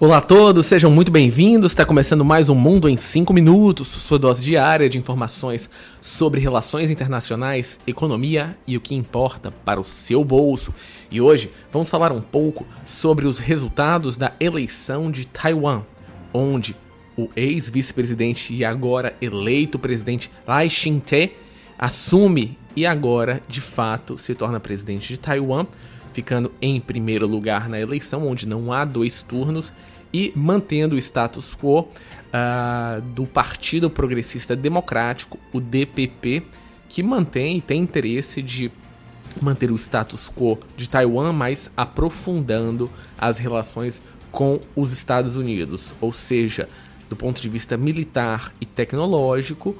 Olá a todos, sejam muito bem-vindos. Está começando mais um Mundo em 5 Minutos, sua dose diária de informações sobre relações internacionais, economia e o que importa para o seu bolso. E hoje vamos falar um pouco sobre os resultados da eleição de Taiwan, onde o ex-vice-presidente e agora eleito presidente Lai Ching-te assume e agora, de fato, se torna presidente de Taiwan ficando em primeiro lugar na eleição, onde não há dois turnos, e mantendo o status quo uh, do Partido Progressista Democrático, o DPP, que mantém e tem interesse de manter o status quo de Taiwan, mas aprofundando as relações com os Estados Unidos, ou seja, do ponto de vista militar e tecnológico,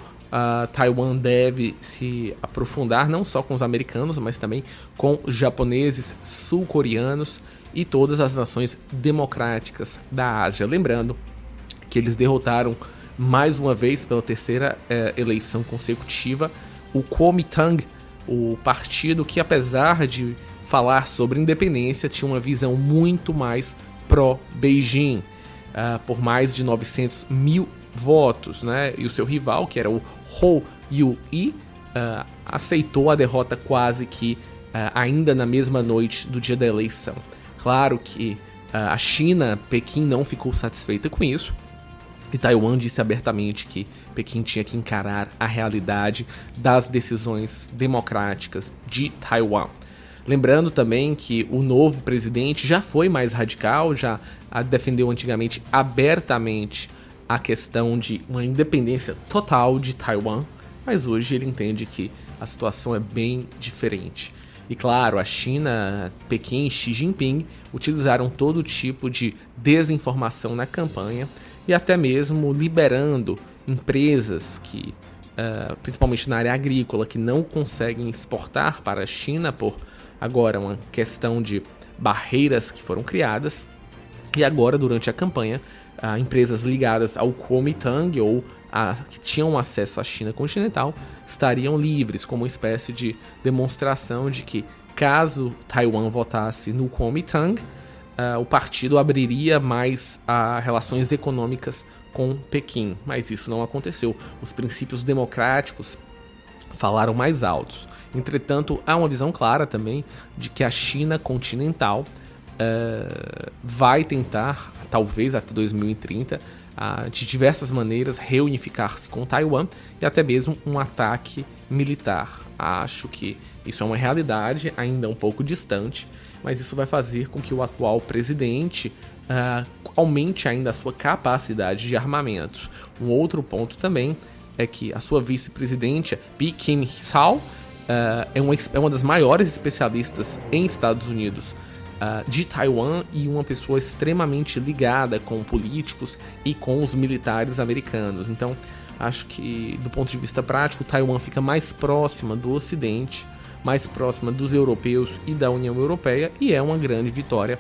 Taiwan deve se aprofundar não só com os americanos, mas também com japoneses, sul-coreanos e todas as nações democráticas da Ásia. Lembrando que eles derrotaram mais uma vez pela terceira eh, eleição consecutiva o Kuomintang, o partido que apesar de falar sobre independência tinha uma visão muito mais pró-Beijing, uh, por mais de 900 mil votos, né? E o seu rival, que era o Ho Yu-i, uh, aceitou a derrota quase que uh, ainda na mesma noite do dia da eleição. Claro que uh, a China, Pequim, não ficou satisfeita com isso. E Taiwan disse abertamente que Pequim tinha que encarar a realidade das decisões democráticas de Taiwan. Lembrando também que o novo presidente já foi mais radical, já defendeu antigamente abertamente a questão de uma independência total de Taiwan, mas hoje ele entende que a situação é bem diferente. E claro, a China, Pequim e Xi Jinping utilizaram todo tipo de desinformação na campanha e até mesmo liberando empresas que, uh, principalmente na área agrícola, que não conseguem exportar para a China por agora uma questão de barreiras que foram criadas. E agora, durante a campanha, a empresas ligadas ao Kuomintang ou a, que tinham acesso à China continental estariam livres, como uma espécie de demonstração de que, caso Taiwan votasse no Kuomintang, uh, o partido abriria mais uh, relações econômicas com Pequim. Mas isso não aconteceu. Os princípios democráticos falaram mais altos. Entretanto, há uma visão clara também de que a China continental uh, vai tentar, talvez até 2030, uh, de diversas maneiras reunificar-se com Taiwan e até mesmo um ataque militar. Acho que isso é uma realidade ainda um pouco distante, mas isso vai fazer com que o atual presidente uh, aumente ainda a sua capacidade de armamento. Um outro ponto também é que a sua vice-presidente, Pi Kim Sao, uh, é, uma, é uma das maiores especialistas em Estados Unidos uh, de Taiwan e uma pessoa extremamente ligada com políticos e com os militares americanos. Então, acho que do ponto de vista prático, Taiwan fica mais próxima do Ocidente, mais próxima dos europeus e da União Europeia e é uma grande vitória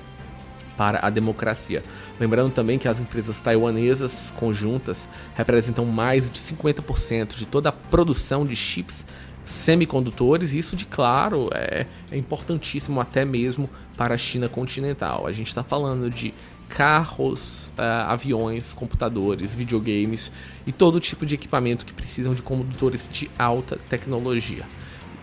para a democracia. Lembrando também que as empresas taiwanesas conjuntas representam mais de 50% de toda a produção de chips semicondutores, isso de claro é, é importantíssimo até mesmo para a China continental. A gente está falando de carros, uh, aviões, computadores, videogames e todo tipo de equipamento que precisam de condutores de alta tecnologia.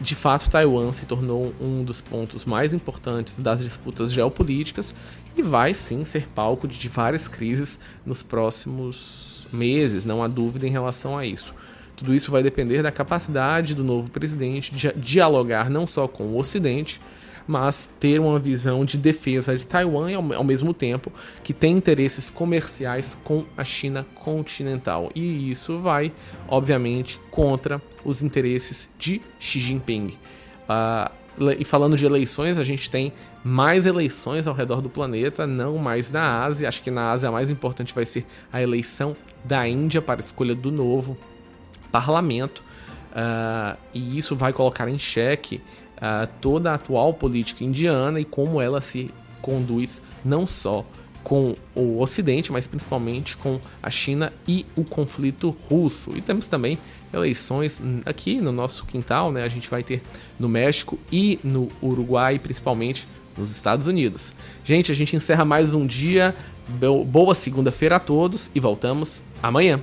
De fato, Taiwan se tornou um dos pontos mais importantes das disputas geopolíticas e vai sim ser palco de várias crises nos próximos meses, não há dúvida em relação a isso. Tudo isso vai depender da capacidade do novo presidente de dialogar não só com o Ocidente, mas ter uma visão de defesa de Taiwan e ao, mesmo tempo que tem interesses comerciais com a China continental. E isso vai, obviamente, contra os interesses de Xi Jinping. Uh, e falando de eleições, a gente tem mais eleições ao redor do planeta, não mais na Ásia. Acho que na Ásia a mais importante vai ser a eleição da Índia para a escolha do novo parlamento, uh, e isso vai colocar em xeque uh, toda a atual política indiana e como ela se conduz não só com o Ocidente, mas principalmente com a China e o conflito russo. E temos também eleições aqui no nosso quintal, né? A gente vai ter no México e no Uruguai, principalmente nos Estados Unidos. Gente, a gente encerra mais um dia. Boa segunda-feira a todos e voltamos amanhã.